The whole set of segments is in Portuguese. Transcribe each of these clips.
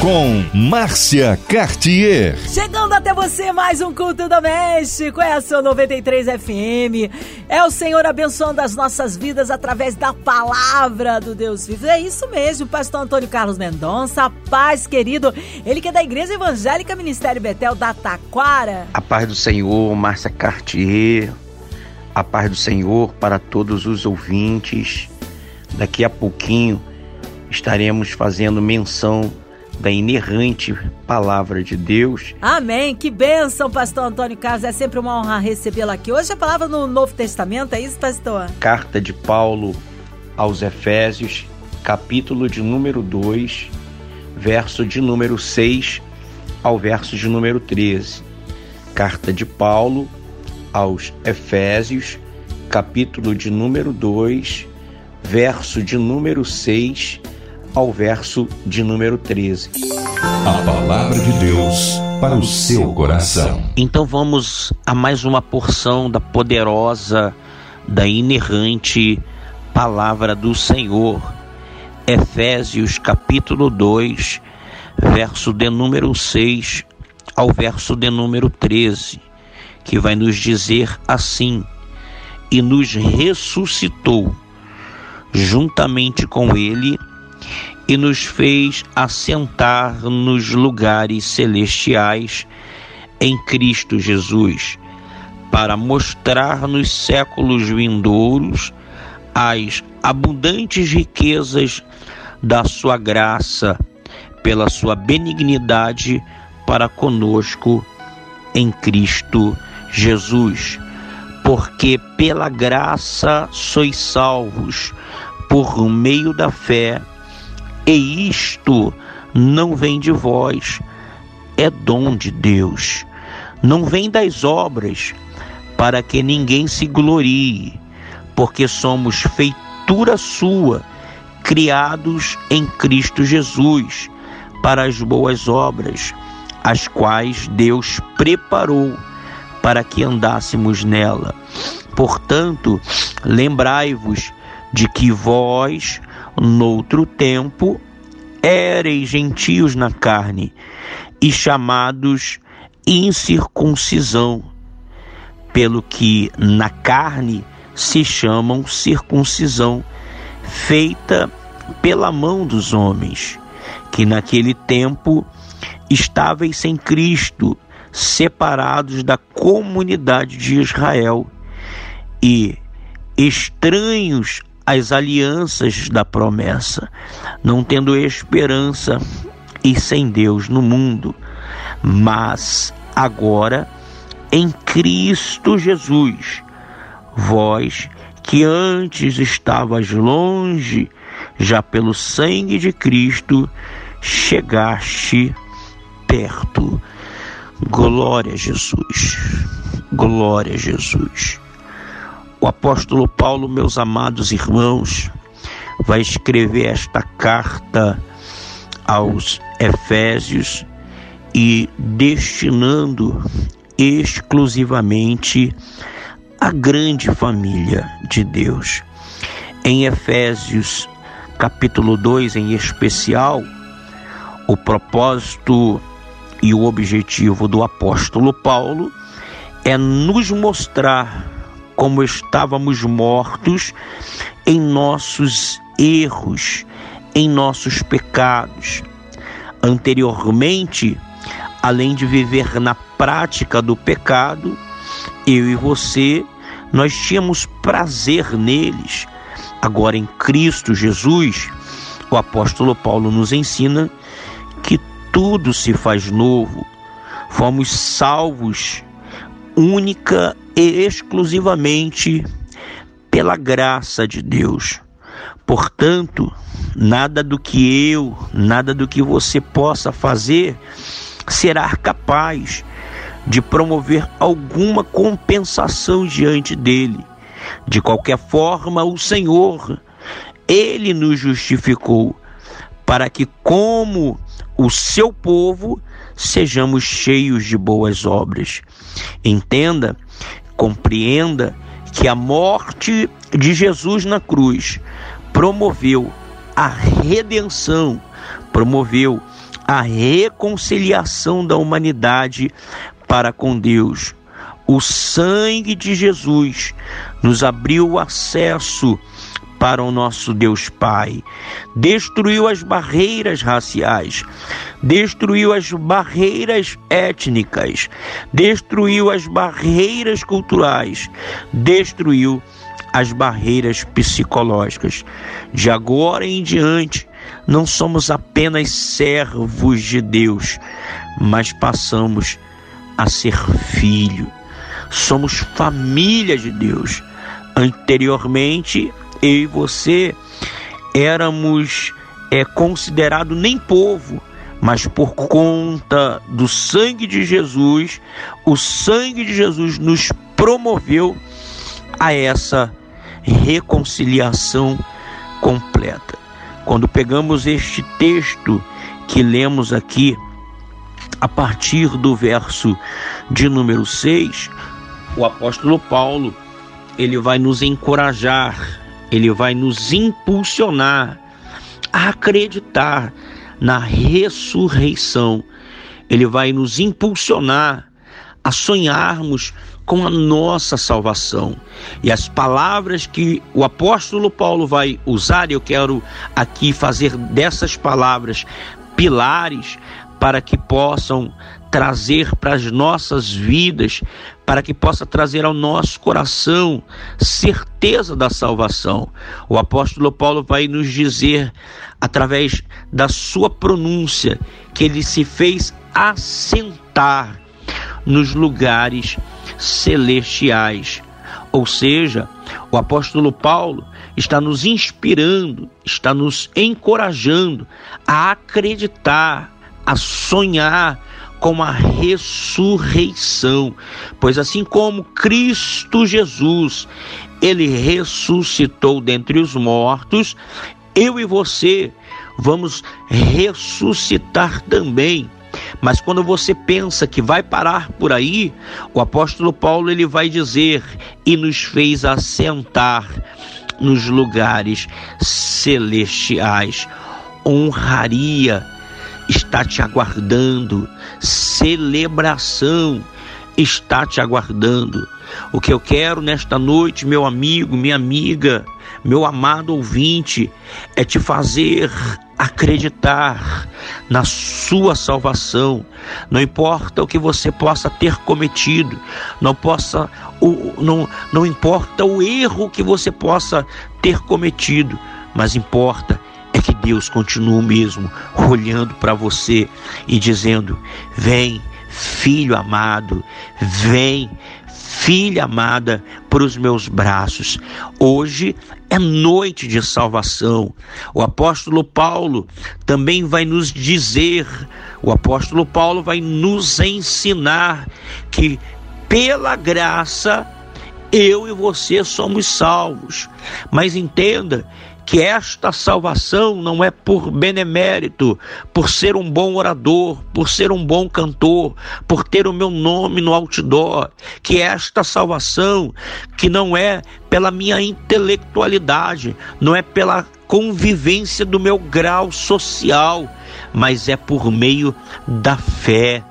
Com Márcia Cartier. Chegando até você mais um culto doméstico. É a sua 93 FM. É o Senhor abençoando as nossas vidas através da palavra do Deus vivo. É isso mesmo, pastor Antônio Carlos Mendonça. Paz, querido. Ele que é da Igreja Evangélica Ministério Betel da Taquara. A paz do Senhor, Márcia Cartier. A paz do Senhor para todos os ouvintes. Daqui a pouquinho estaremos fazendo menção da inerrante palavra de Deus. Amém. Que bênção, pastor Antônio Carlos. É sempre uma honra recebê-lo aqui. Hoje a palavra no Novo Testamento, é isso, pastor? Carta de Paulo aos Efésios, capítulo de número 2, verso de número 6 ao verso de número 13. Carta de Paulo aos Efésios, capítulo de número 2, verso de número 6 ao verso de número 13. A palavra de Deus para o seu coração. Então vamos a mais uma porção da poderosa, da inerrante palavra do Senhor. Efésios capítulo 2, verso de número 6 ao verso de número 13, que vai nos dizer assim: E nos ressuscitou juntamente com ele e nos fez assentar nos lugares celestiais em Cristo Jesus, para mostrar nos séculos vindouros as abundantes riquezas da sua graça, pela sua benignidade para conosco em Cristo Jesus. Porque pela graça sois salvos, por meio da fé e isto não vem de vós, é dom de Deus. Não vem das obras, para que ninguém se glorie, porque somos feitura sua, criados em Cristo Jesus, para as boas obras, as quais Deus preparou para que andássemos nela. Portanto, lembrai-vos de que vós, noutro tempo, éreis gentios na carne e chamados incircuncisão, pelo que na carne se chamam circuncisão, feita pela mão dos homens, que naquele tempo estáveis sem Cristo, separados da comunidade de Israel e estranhos as alianças da promessa, não tendo esperança e sem Deus no mundo, mas agora em Cristo Jesus, vós que antes estavas longe, já pelo sangue de Cristo chegaste perto. Glória a Jesus. Glória a Jesus. O apóstolo Paulo, meus amados irmãos, vai escrever esta carta aos Efésios e destinando exclusivamente a grande família de Deus. Em Efésios capítulo 2 em especial, o propósito e o objetivo do apóstolo Paulo é nos mostrar como estávamos mortos em nossos erros, em nossos pecados. Anteriormente, além de viver na prática do pecado, eu e você, nós tínhamos prazer neles. Agora, em Cristo Jesus, o apóstolo Paulo nos ensina que tudo se faz novo. Fomos salvos única exclusivamente pela graça de Deus. Portanto, nada do que eu, nada do que você possa fazer será capaz de promover alguma compensação diante dele. De qualquer forma, o Senhor, ele nos justificou para que, como o seu povo, sejamos cheios de boas obras. Entenda, compreenda que a morte de Jesus na cruz promoveu a redenção, promoveu a reconciliação da humanidade para com Deus. O sangue de Jesus nos abriu o acesso para o nosso Deus Pai, destruiu as barreiras raciais, destruiu as barreiras étnicas, destruiu as barreiras culturais, destruiu as barreiras psicológicas. De agora em diante, não somos apenas servos de Deus, mas passamos a ser filho. Somos família de Deus. Anteriormente, eu e você éramos é, considerados nem povo, mas por conta do sangue de Jesus, o sangue de Jesus nos promoveu a essa reconciliação completa. Quando pegamos este texto que lemos aqui, a partir do verso de número 6, o apóstolo Paulo, ele vai nos encorajar ele vai nos impulsionar a acreditar na ressurreição. Ele vai nos impulsionar a sonharmos com a nossa salvação. E as palavras que o apóstolo Paulo vai usar, eu quero aqui fazer dessas palavras pilares para que possam trazer para as nossas vidas, para que possa trazer ao nosso coração certeza da salvação. O apóstolo Paulo vai nos dizer, através da sua pronúncia, que ele se fez assentar nos lugares celestiais. Ou seja, o apóstolo Paulo está nos inspirando, está nos encorajando a acreditar, a sonhar com a ressurreição, pois assim como Cristo Jesus, ele ressuscitou dentre os mortos, eu e você vamos ressuscitar também. Mas quando você pensa que vai parar por aí, o apóstolo Paulo ele vai dizer e nos fez assentar nos lugares celestiais. Honraria está te aguardando, celebração está te aguardando. O que eu quero nesta noite, meu amigo, minha amiga, meu amado ouvinte, é te fazer acreditar na sua salvação. Não importa o que você possa ter cometido, não possa o, não, não importa o erro que você possa ter cometido, mas importa que Deus continua o mesmo, olhando para você e dizendo: Vem, filho amado, vem, filha amada, para os meus braços. Hoje é noite de salvação. O apóstolo Paulo também vai nos dizer, o apóstolo Paulo vai nos ensinar que pela graça eu e você somos salvos. Mas entenda que esta salvação não é por benemérito, por ser um bom orador, por ser um bom cantor, por ter o meu nome no outdoor, que esta salvação que não é pela minha intelectualidade, não é pela convivência do meu grau social, mas é por meio da fé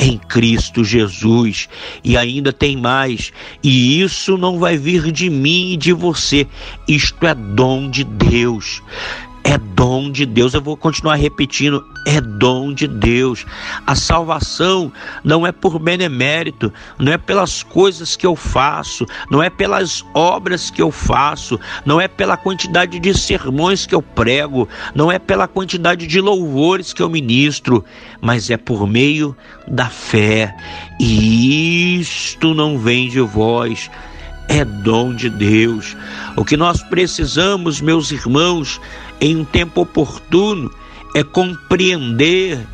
em Cristo Jesus. E ainda tem mais, e isso não vai vir de mim e de você, isto é dom de Deus. É dom de Deus. Eu vou continuar repetindo: é dom de Deus. A salvação não é por benemérito, não é pelas coisas que eu faço, não é pelas obras que eu faço, não é pela quantidade de sermões que eu prego, não é pela quantidade de louvores que eu ministro, mas é por meio da fé. E isto não vem de vós é dom de Deus. O que nós precisamos, meus irmãos, em um tempo oportuno, é compreender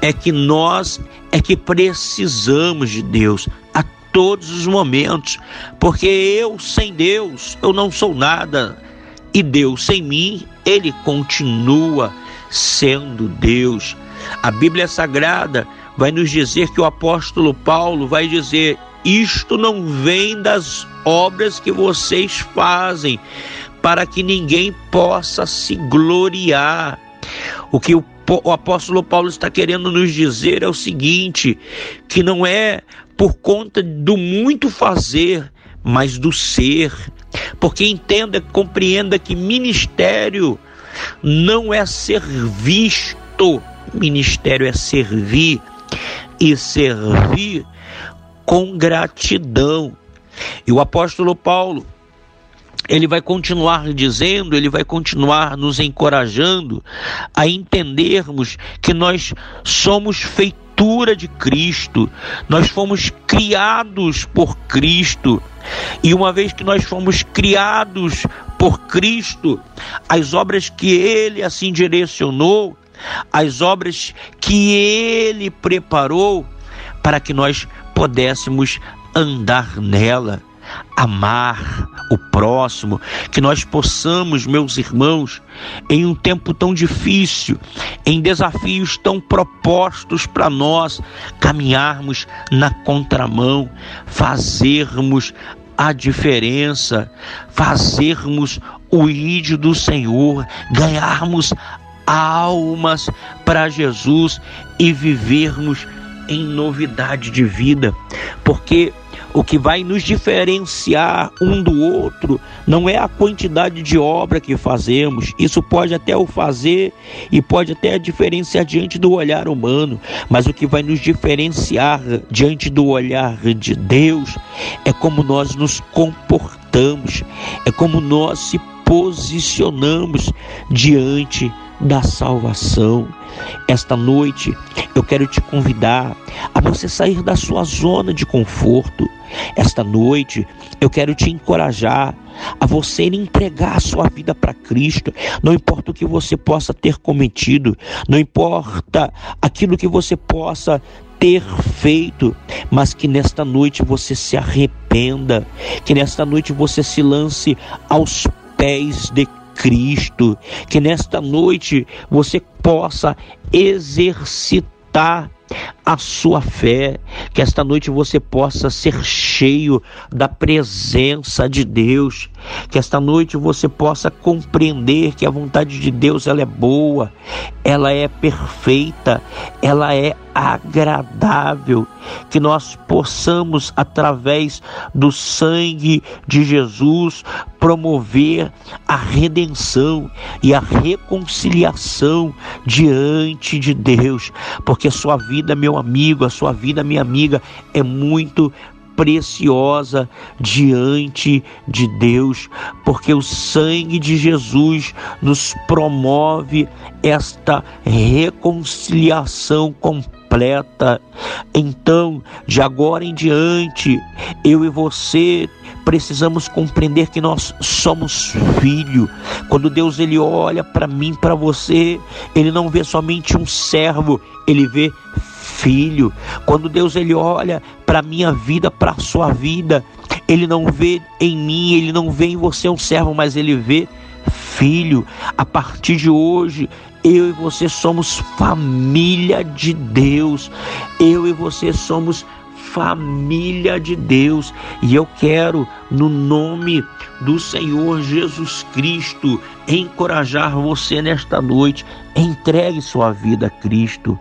é que nós é que precisamos de Deus a todos os momentos, porque eu sem Deus eu não sou nada e Deus sem mim ele continua sendo Deus. A Bíblia Sagrada vai nos dizer que o apóstolo Paulo vai dizer: Isto não vem das obras que vocês fazem, para que ninguém possa se gloriar. O que o, o apóstolo Paulo está querendo nos dizer é o seguinte: que não é por conta do muito fazer, mas do ser. Porque entenda, compreenda que ministério não é ser visto, ministério é servir e servir com gratidão. E o apóstolo Paulo, ele vai continuar dizendo, ele vai continuar nos encorajando a entendermos que nós somos feitura de Cristo, nós fomos criados por Cristo. E uma vez que nós fomos criados por Cristo, as obras que ele assim direcionou, as obras que ele preparou para que nós pudéssemos andar nela amar o próximo, que nós possamos, meus irmãos, em um tempo tão difícil, em desafios tão propostos para nós, caminharmos na contramão, fazermos a diferença, fazermos o ídolo do Senhor, ganharmos almas para Jesus e vivermos em novidade de vida, porque o que vai nos diferenciar um do outro não é a quantidade de obra que fazemos. Isso pode até o fazer e pode até diferenciar diante do olhar humano, mas o que vai nos diferenciar diante do olhar de Deus é como nós nos comportamos, é como nós se posicionamos diante da salvação. Esta noite eu quero te convidar a você sair da sua zona de conforto. Esta noite eu quero te encorajar a você entregar a sua vida para Cristo. Não importa o que você possa ter cometido, não importa aquilo que você possa ter feito, mas que nesta noite você se arrependa, que nesta noite você se lance aos pés de Cristo, que nesta noite você possa exercitar a sua fé, que esta noite você possa ser cheio da presença de Deus, que esta noite você possa compreender que a vontade de Deus ela é boa, ela é perfeita, ela é agradável, que nós possamos através do sangue de Jesus promover a redenção e a reconciliação diante de Deus, porque sua vida, meu amigo, a sua vida, minha amiga, é muito preciosa diante de Deus, porque o sangue de Jesus nos promove esta reconciliação completa. Então, de agora em diante, eu e você precisamos compreender que nós somos filho. Quando Deus ele olha para mim, para você, ele não vê somente um servo, ele vê filho. Quando Deus ele olha para minha vida, para sua vida, ele não vê em mim, ele não vê em você um servo, mas ele vê filho. A partir de hoje, eu e você somos família de Deus. Eu e você somos família de Deus. E eu quero, no nome do Senhor Jesus Cristo, encorajar você nesta noite. Entregue sua vida a Cristo.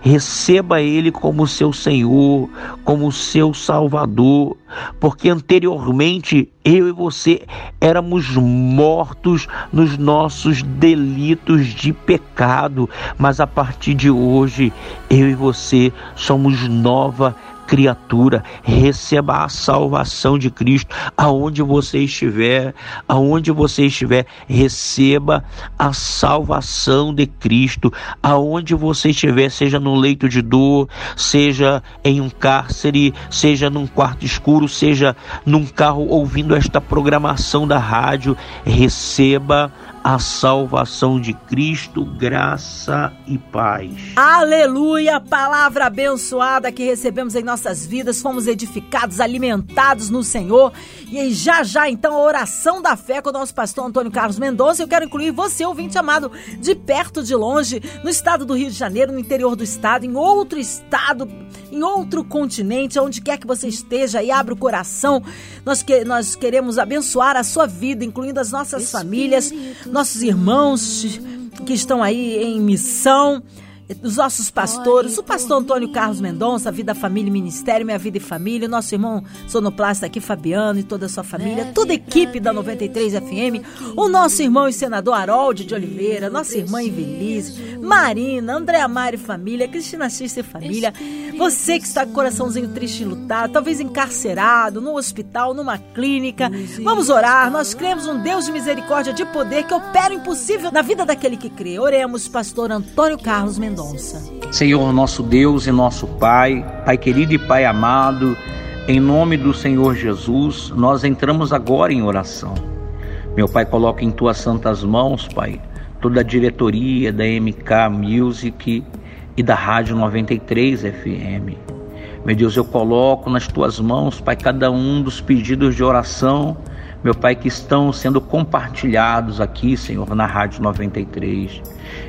Receba Ele como seu Senhor, como seu Salvador, porque anteriormente eu e você éramos mortos nos nossos delitos de pecado, mas a partir de hoje eu e você somos nova criatura, receba a salvação de Cristo. Aonde você estiver, aonde você estiver, receba a salvação de Cristo, aonde você estiver, seja no leito de dor, seja em um cárcere, seja num quarto escuro, seja num carro ouvindo esta programação da rádio, receba a salvação de Cristo, graça e paz. Aleluia! Palavra abençoada que recebemos em nossas vidas, fomos edificados, alimentados no Senhor. E já já, então, a oração da fé com o nosso pastor Antônio Carlos Mendonça. Eu quero incluir você, ouvinte amado, de perto, de longe, no estado do Rio de Janeiro, no interior do estado, em outro estado, em outro continente, onde quer que você esteja, e abra o coração. Nós, que, nós queremos abençoar a sua vida, incluindo as nossas famílias nossos irmãos que estão aí em missão dos nossos pastores, o pastor Antônio Carlos Mendonça, Vida, Família e Ministério, Minha Vida e Família, nosso irmão sonoplasta aqui, Fabiano e toda a sua família, toda a equipe da 93 FM, o nosso irmão e senador Harold de Oliveira, nossa irmã Invelise, Marina, André Amari Família, Cristina Xista e Família, você que está com o coraçãozinho triste e lutado, talvez encarcerado, no hospital, numa clínica, vamos orar, nós cremos um Deus de misericórdia, de poder, que opera o impossível na vida daquele que crê. Oremos, pastor Antônio Carlos Mendonça. Mendonça. Senhor nosso Deus e nosso Pai, Pai querido e Pai amado, em nome do Senhor Jesus, nós entramos agora em oração. Meu Pai, coloca em tuas santas mãos, Pai, toda a diretoria da MK Music e da Rádio 93 FM. Meu Deus, eu coloco nas tuas mãos, Pai, cada um dos pedidos de oração, meu Pai, que estão sendo compartilhados aqui, Senhor, na Rádio 93.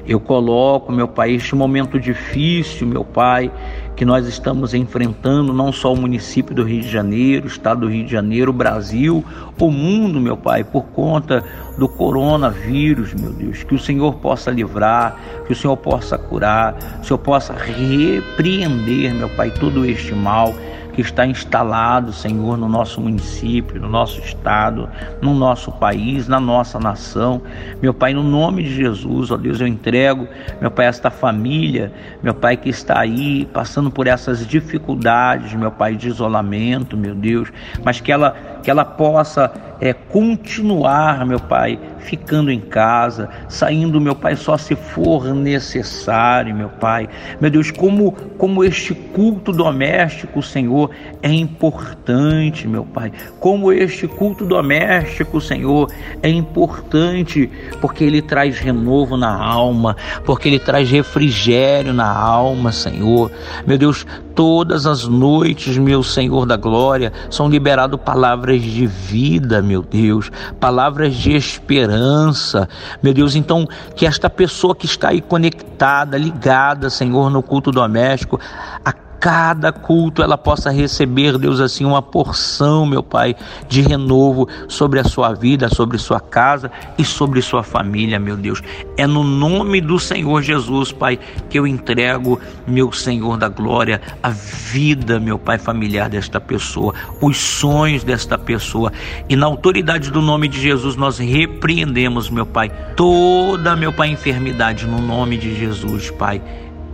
Eu coloco, meu Pai, este momento difícil, meu Pai, que nós estamos enfrentando, não só o município do Rio de Janeiro, o estado do Rio de Janeiro, o Brasil, o mundo, meu Pai, por conta do coronavírus, meu Deus. Que o Senhor possa livrar, que o Senhor possa curar, que o Senhor possa repreender, meu Pai, todo este mal que está instalado, Senhor, no nosso município, no nosso estado, no nosso país, na nossa nação. Meu Pai, no nome de Jesus, ó Deus, eu entrego, meu Pai, esta família, meu Pai, que está aí passando por essas dificuldades, meu Pai, de isolamento, meu Deus, mas que ela, que ela possa é, continuar, meu Pai, ficando em casa, saindo, meu Pai, só se for necessário, meu Pai. Meu Deus, como, como este culto doméstico, Senhor, é importante, meu Pai. Como este culto doméstico, Senhor, é importante porque ele traz renovo na alma, porque ele traz refrigério na alma, Senhor. Meu Deus, todas as noites, meu Senhor da glória, são liberadas palavras de vida, meu Deus, palavras de esperança, meu Deus. Então, que esta pessoa que está aí conectada, ligada, Senhor, no culto doméstico, a cada culto ela possa receber, Deus, assim, uma porção, meu Pai, de renovo sobre a sua vida, sobre sua casa e sobre sua família, meu Deus. É no nome do Senhor Jesus, Pai, que eu entrego, meu Senhor da glória, a vida, meu Pai, familiar desta pessoa, os sonhos desta pessoa. E na autoridade do nome de Jesus, nós repreendemos, meu Pai, toda, meu Pai, enfermidade, no nome de Jesus, Pai.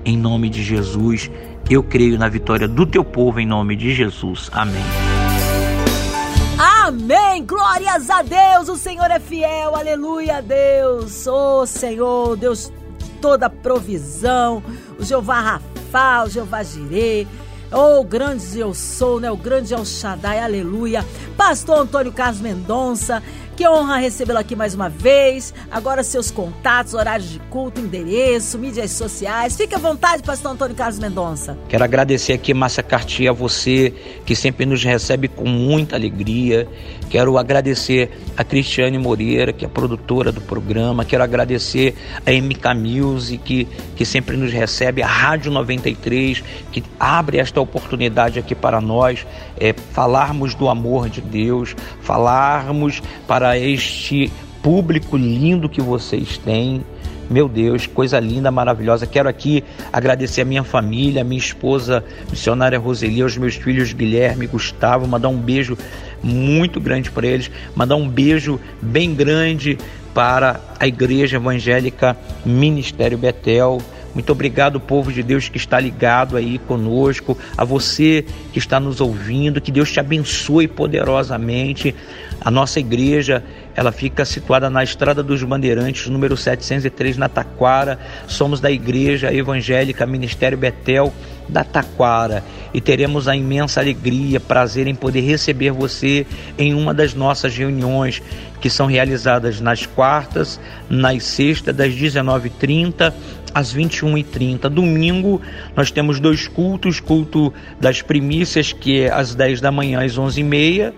Em nome de Jesus, eu creio na vitória do teu povo em nome de Jesus. Amém. Amém! Glórias a Deus! O Senhor é fiel, aleluia Deus! Ô oh, Senhor, Deus toda provisão, o Jeová Rafa, o Jeová Jireh. Oh, grande eu sou, né? O grande El Shaddai, aleluia. Pastor Antônio Carlos Mendonça, que honra recebê-lo aqui mais uma vez. Agora seus contatos, horários de culto, endereço, mídias sociais. Fique à vontade, pastor Antônio Carlos Mendonça. Quero agradecer aqui, Márcia Cartier, a você que sempre nos recebe com muita alegria. Quero agradecer a Cristiane Moreira, que é produtora do programa. Quero agradecer a MK Music, que, que sempre nos recebe, a Rádio 93, que abre esta oportunidade aqui para nós é, falarmos do amor de Deus, falarmos para este público lindo que vocês têm. Meu Deus, coisa linda, maravilhosa. Quero aqui agradecer a minha família, a minha esposa, missionária Roseli, aos meus filhos Guilherme e Gustavo, mandar um beijo muito grande para eles, mandar um beijo bem grande para a Igreja Evangélica Ministério Betel muito obrigado, povo de Deus que está ligado aí conosco, a você que está nos ouvindo, que Deus te abençoe poderosamente. A nossa igreja, ela fica situada na Estrada dos Bandeirantes, número 703, na Taquara. Somos da Igreja Evangélica Ministério Betel da Taquara e teremos a imensa alegria, prazer em poder receber você em uma das nossas reuniões que são realizadas nas quartas, nas sextas, das 19h30 às 21h30. Domingo nós temos dois cultos: culto das primícias, que é às 10 da manhã às 11h30,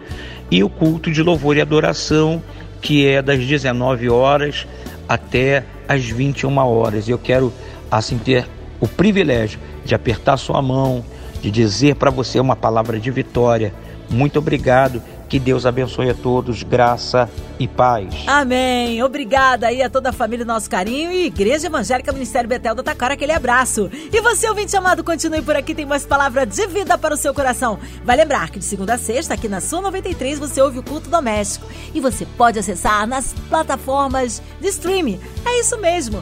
e o culto de louvor e adoração, que é das 19 horas até às 21 horas. Eu quero assim ter o privilégio de apertar sua mão, de dizer para você uma palavra de vitória. Muito obrigado que Deus abençoe a todos, graça e paz. Amém. Obrigada aí a toda a família, nosso carinho e Igreja Evangélica Ministério Betel da Tacara, aquele abraço. E você, ouvinte amado, continue por aqui, tem mais palavra de vida para o seu coração. Vai lembrar que de segunda a sexta, aqui na sua 93, você ouve o culto doméstico. E você pode acessar nas plataformas de streaming. É isso mesmo